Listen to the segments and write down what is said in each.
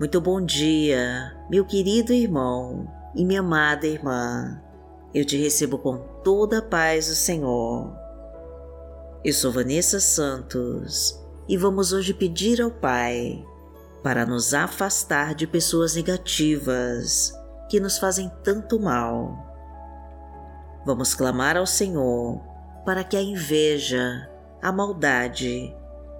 Muito bom dia, meu querido irmão e minha amada irmã. Eu te recebo com toda a paz do Senhor. Eu sou Vanessa Santos e vamos hoje pedir ao Pai para nos afastar de pessoas negativas que nos fazem tanto mal. Vamos clamar ao Senhor para que a inveja, a maldade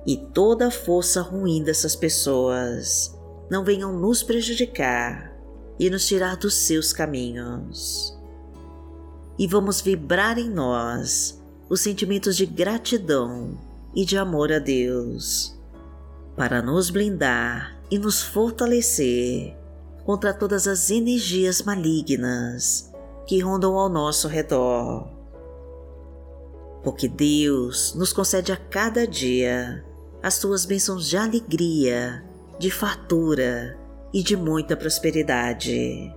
e toda a força ruim dessas pessoas não venham nos prejudicar e nos tirar dos seus caminhos. E vamos vibrar em nós os sentimentos de gratidão e de amor a Deus, para nos blindar e nos fortalecer contra todas as energias malignas que rondam ao nosso redor. Porque Deus nos concede a cada dia as tuas bênçãos de alegria, de fartura e de muita prosperidade.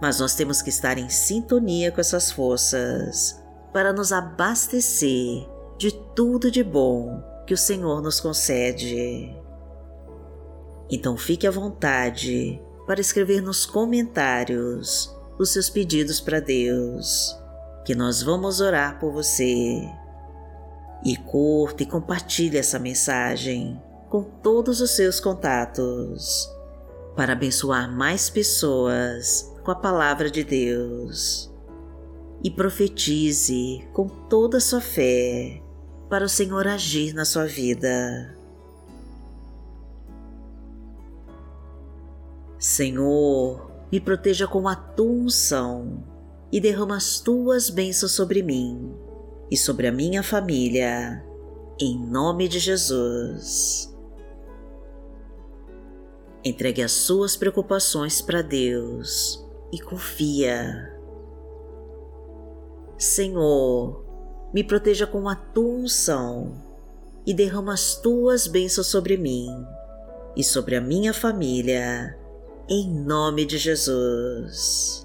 Mas nós temos que estar em sintonia com essas forças para nos abastecer de tudo de bom que o Senhor nos concede. Então fique à vontade para escrever nos comentários os seus pedidos para Deus, que nós vamos orar por você. E curta e compartilhe essa mensagem com todos os seus contatos para abençoar mais pessoas com a palavra de Deus. E profetize com toda a sua fé para o Senhor agir na sua vida. Senhor, me proteja com a tua unção e derrama as tuas bênçãos sobre mim e sobre a minha família, em nome de Jesus. Entregue as suas preocupações para Deus e confia. Senhor, me proteja com a tua unção e derrama as tuas bênçãos sobre mim e sobre a minha família, em nome de Jesus.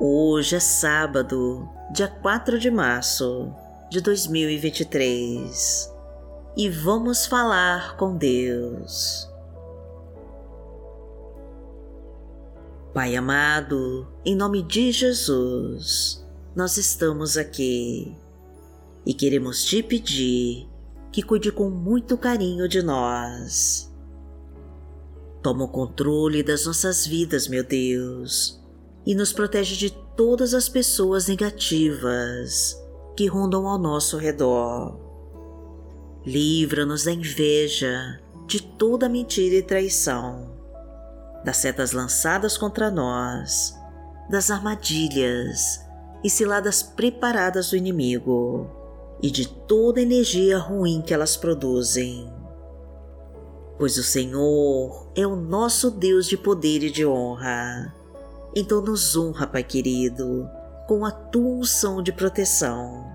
Hoje é sábado, dia 4 de março de 2023 e vamos falar com Deus. Pai amado, em nome de Jesus, nós estamos aqui e queremos te pedir que cuide com muito carinho de nós. Toma o controle das nossas vidas, meu Deus, e nos protege de todas as pessoas negativas que rondam ao nosso redor. Livra-nos da inveja, de toda mentira e traição, das setas lançadas contra nós, das armadilhas e ciladas preparadas do inimigo e de toda energia ruim que elas produzem. Pois o Senhor é o nosso Deus de poder e de honra. Então nos honra, Pai querido, com a tua unção de proteção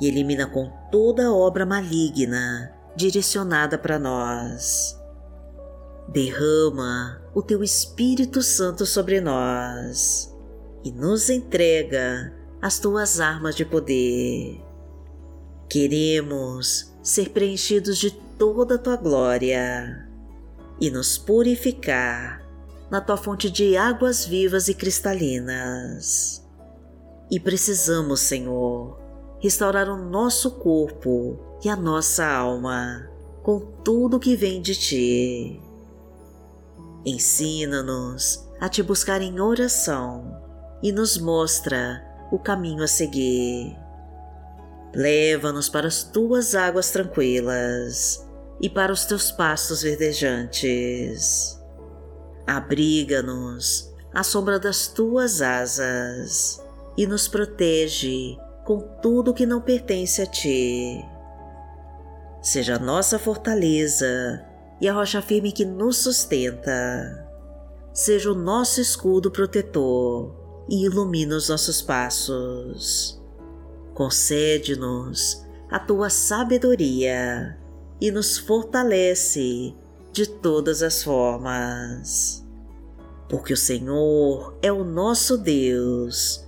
e elimina com toda obra maligna direcionada para nós. Derrama o teu Espírito Santo sobre nós e nos entrega as tuas armas de poder. Queremos ser preenchidos de toda a tua glória e nos purificar na tua fonte de águas vivas e cristalinas. E precisamos, Senhor, restaurar o nosso corpo e a nossa alma com tudo que vem de Ti. Ensina-nos a Te buscar em oração e nos mostra o caminho a seguir. Leva-nos para as Tuas águas tranquilas e para os Teus pastos verdejantes. Abriga-nos à sombra das Tuas asas e nos protege com tudo que não pertence a Ti. Seja a nossa fortaleza e a rocha firme que nos sustenta. Seja o nosso escudo protetor e ilumina os nossos passos. Concede-nos a tua sabedoria e nos fortalece de todas as formas. Porque o Senhor é o nosso Deus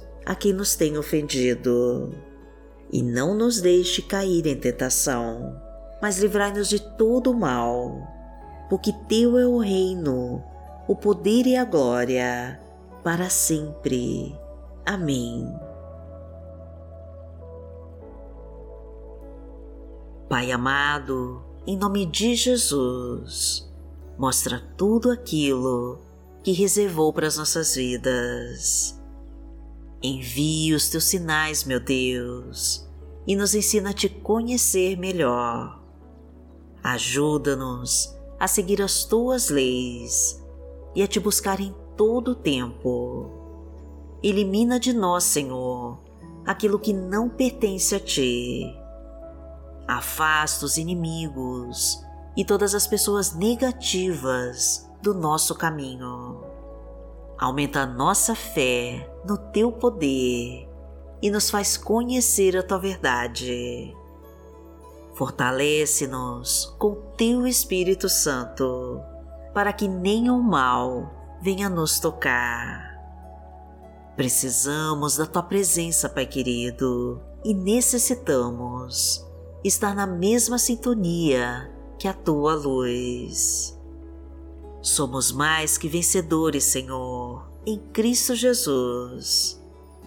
a quem nos tem ofendido. E não nos deixe cair em tentação, mas livrai-nos de todo o mal, porque Teu é o reino, o poder e a glória, para sempre. Amém. Pai amado, em nome de Jesus, mostra tudo aquilo que reservou para as nossas vidas. Envie os teus sinais, meu Deus, e nos ensina a te conhecer melhor. Ajuda-nos a seguir as tuas leis e a te buscar em todo o tempo. Elimina de nós, Senhor, aquilo que não pertence a ti afasta os inimigos e todas as pessoas negativas do nosso caminho. Aumenta a nossa fé no teu poder e nos faz conhecer a tua verdade. Fortalece-nos com teu Espírito Santo para que nenhum mal venha nos tocar. Precisamos da tua presença, Pai querido, e necessitamos estar na mesma sintonia que a tua luz. Somos mais que vencedores, Senhor, em Cristo Jesus.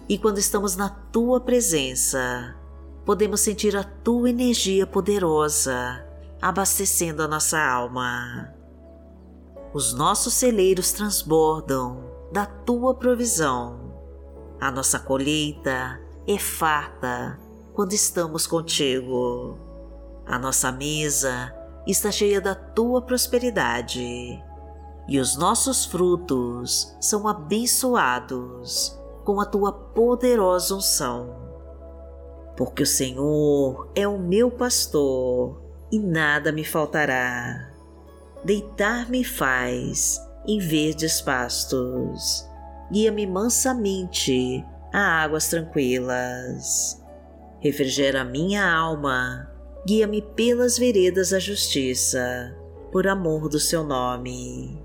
E quando estamos na tua presença, podemos sentir a tua energia poderosa abastecendo a nossa alma. Os nossos celeiros transbordam da tua provisão. A nossa colheita é farta quando estamos contigo. A nossa mesa está cheia da tua prosperidade e os nossos frutos são abençoados com a tua poderosa unção. Porque o Senhor é o meu pastor e nada me faltará. Deitar-me faz em verdes pastos, guia-me mansamente a águas tranquilas refrigera minha alma, guia-me pelas veredas da justiça, por amor do seu nome.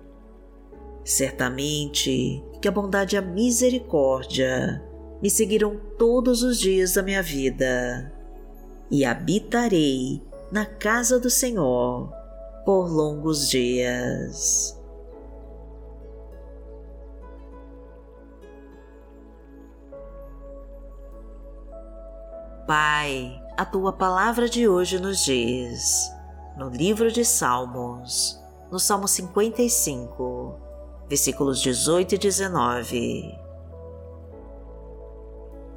Certamente que a bondade e a misericórdia me seguirão todos os dias da minha vida, e habitarei na casa do Senhor por longos dias. Pai, a tua palavra de hoje nos diz, no livro de Salmos, no Salmo 55, versículos 18 e 19.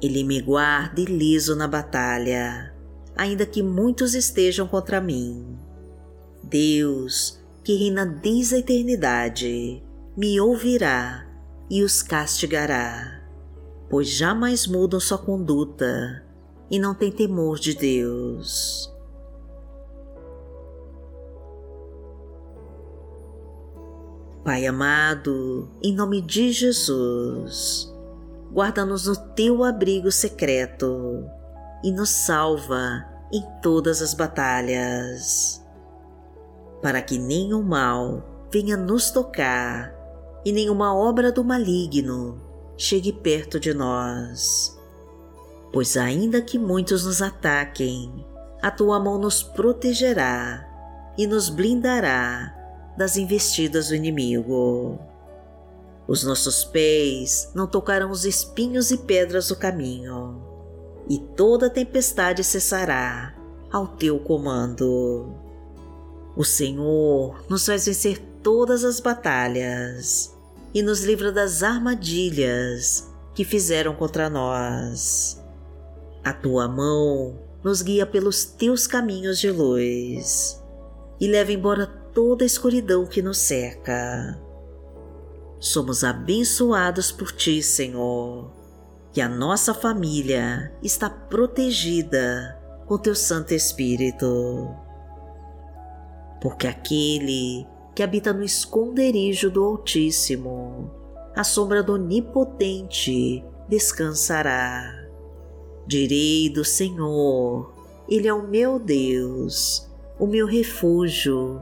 Ele me guarda liso na batalha, ainda que muitos estejam contra mim. Deus, que reina desde a eternidade, me ouvirá e os castigará, pois jamais mudam sua conduta e não tem temor de Deus. Pai amado, em nome de Jesus, guarda-nos no teu abrigo secreto e nos salva em todas as batalhas, para que nenhum mal venha nos tocar e nenhuma obra do maligno chegue perto de nós. Pois ainda que muitos nos ataquem, a tua mão nos protegerá e nos blindará das investidas do inimigo. Os nossos pés não tocarão os espinhos e pedras do caminho, e toda tempestade cessará ao teu comando. O Senhor nos faz vencer todas as batalhas e nos livra das armadilhas que fizeram contra nós. A tua mão nos guia pelos teus caminhos de luz e leva embora toda a escuridão que nos cerca. Somos abençoados por ti, Senhor, e a nossa família está protegida com teu Santo Espírito. Porque aquele que habita no esconderijo do Altíssimo, a sombra do Onipotente descansará. Direi do Senhor, Ele é o meu Deus, o meu refúgio,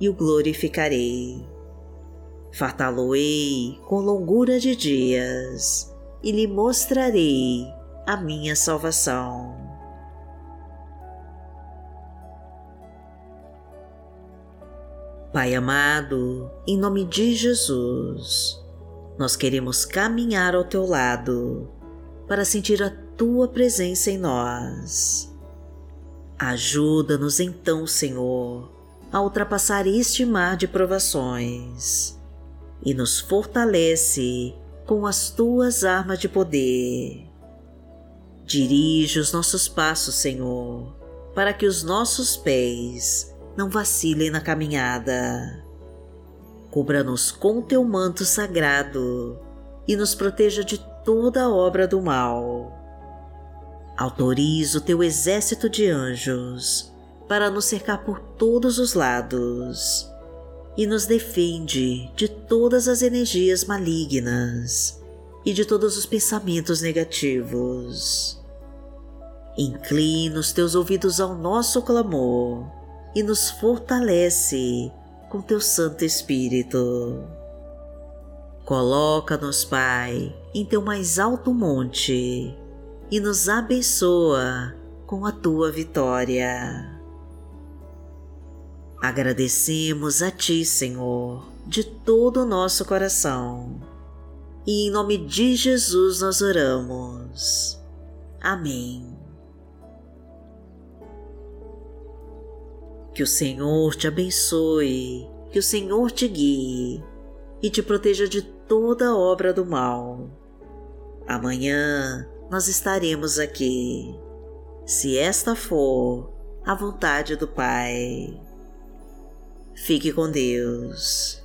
e o glorificarei. Fartá-lo-ei com longura de dias e lhe mostrarei a minha salvação. Pai amado, em nome de Jesus, nós queremos caminhar ao teu lado para sentir a tua presença em nós. Ajuda-nos então, Senhor, a ultrapassar este mar de provações e nos fortalece com as tuas armas de poder. Dirige os nossos passos, Senhor, para que os nossos pés não vacilem na caminhada. Cubra-nos com teu manto sagrado e nos proteja de toda obra do mal. Autoriza o teu exército de anjos para nos cercar por todos os lados e nos defende de todas as energias malignas e de todos os pensamentos negativos. Inclina os teus ouvidos ao nosso clamor e nos fortalece com teu Santo Espírito. Coloca-nos, Pai, em teu mais alto monte e nos abençoa com a tua vitória. Agradecemos a Ti, Senhor, de todo o nosso coração. E em nome de Jesus nós oramos. Amém. Que o Senhor te abençoe, que o Senhor te guie e te proteja de toda obra do mal. Amanhã nós estaremos aqui, se esta for a vontade do Pai. Fique com Deus.